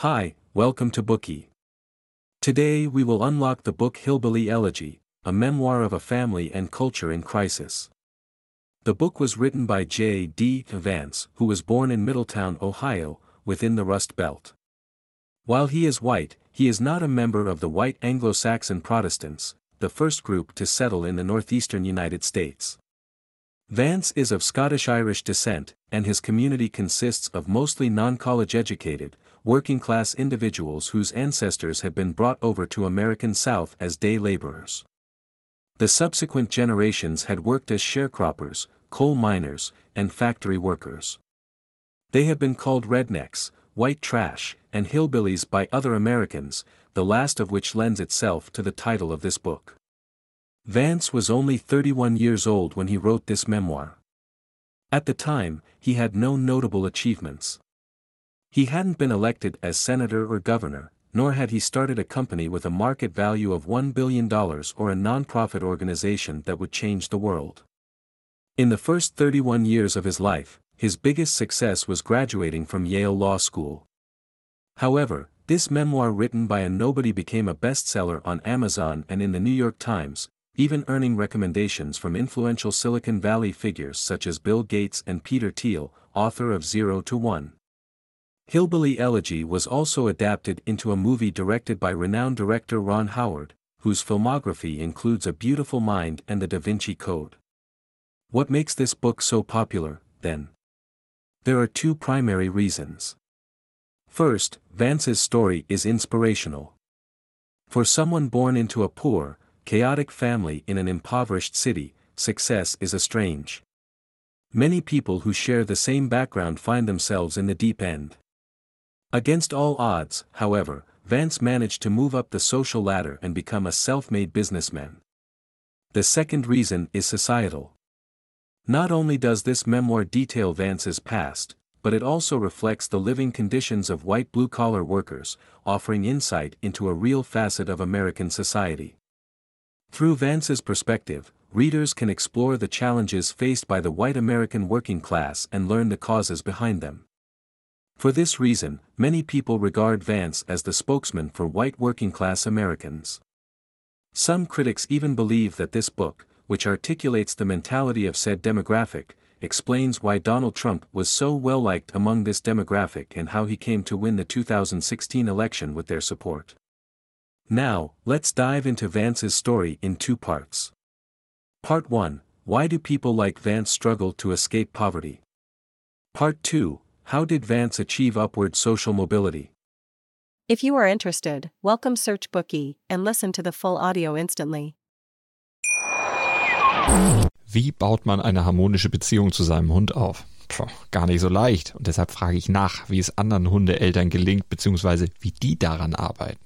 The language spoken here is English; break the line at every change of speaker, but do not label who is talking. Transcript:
Hi, welcome to Bookey. Today we will unlock the book Hillbilly Elegy, a memoir of a family and culture in crisis. The book was written by J. D. Vance, who was born in Middletown, Ohio, within the Rust Belt. While he is white, he is not a member of the white Anglo-Saxon Protestants, the first group to settle in the northeastern United States. Vance is of Scottish-Irish descent, and his community consists of mostly non-college educated, working-class individuals whose ancestors had been brought over to American South as day laborers. The subsequent generations had worked as sharecroppers, coal miners, and factory workers. They have been called rednecks, white trash, and hillbillies by other Americans, the last of which lends itself to the title of this book. Vance was only 31 years old when he wrote this memoir. At the time, he had no notable achievements. He hadn't been elected as senator or governor, nor had he started a company with a market value of $1 billion or a nonprofit organization that would change the world. In the first 31 years of his life, his biggest success was graduating from Yale Law School. However, this memoir written by a nobody became a bestseller on Amazon and in the New York Times, even earning recommendations from influential Silicon Valley figures such as Bill Gates and Peter Thiel, author of Zero to One. Hillbilly Elegy was also adapted into a movie directed by renowned director Ron Howard, whose filmography includes A Beautiful Mind and The Da Vinci Code. What makes this book so popular, then? There are two primary reasons. First, Vance's story is inspirational. For someone born into a poor, chaotic family in an impoverished city, success is a strange. Many people who share the same background find themselves in the deep end. Against all odds, however, Vance managed to move up the social ladder and become a self-made businessman. The second reason is societal. Not only does this memoir detail Vance's past, but it also reflects the living conditions of white blue-collar workers, offering insight into a real facet of American society. Through Vance's perspective, readers can explore the challenges faced by the white American working class and learn the causes behind them. For this reason, many people regard Vance as the spokesman for white working-class Americans. Some critics even believe that this book, which articulates the mentality of said demographic, explains why Donald Trump was so well liked among this demographic and how he came to win the 2016 election with their support. Now, let's dive into Vance's story in two parts. Part 1 Why do people like Vance struggle to escape poverty? Part 2 how did Vance achieve upward social mobility?
If you are interested, welcome Search Bookey and listen to the full audio instantly.
Wie baut man eine harmonische Beziehung zu seinem Hund auf? Puh, gar nicht so leicht und deshalb frage ich nach, wie es anderen Hundeeltern gelingt bzw. wie die daran arbeiten.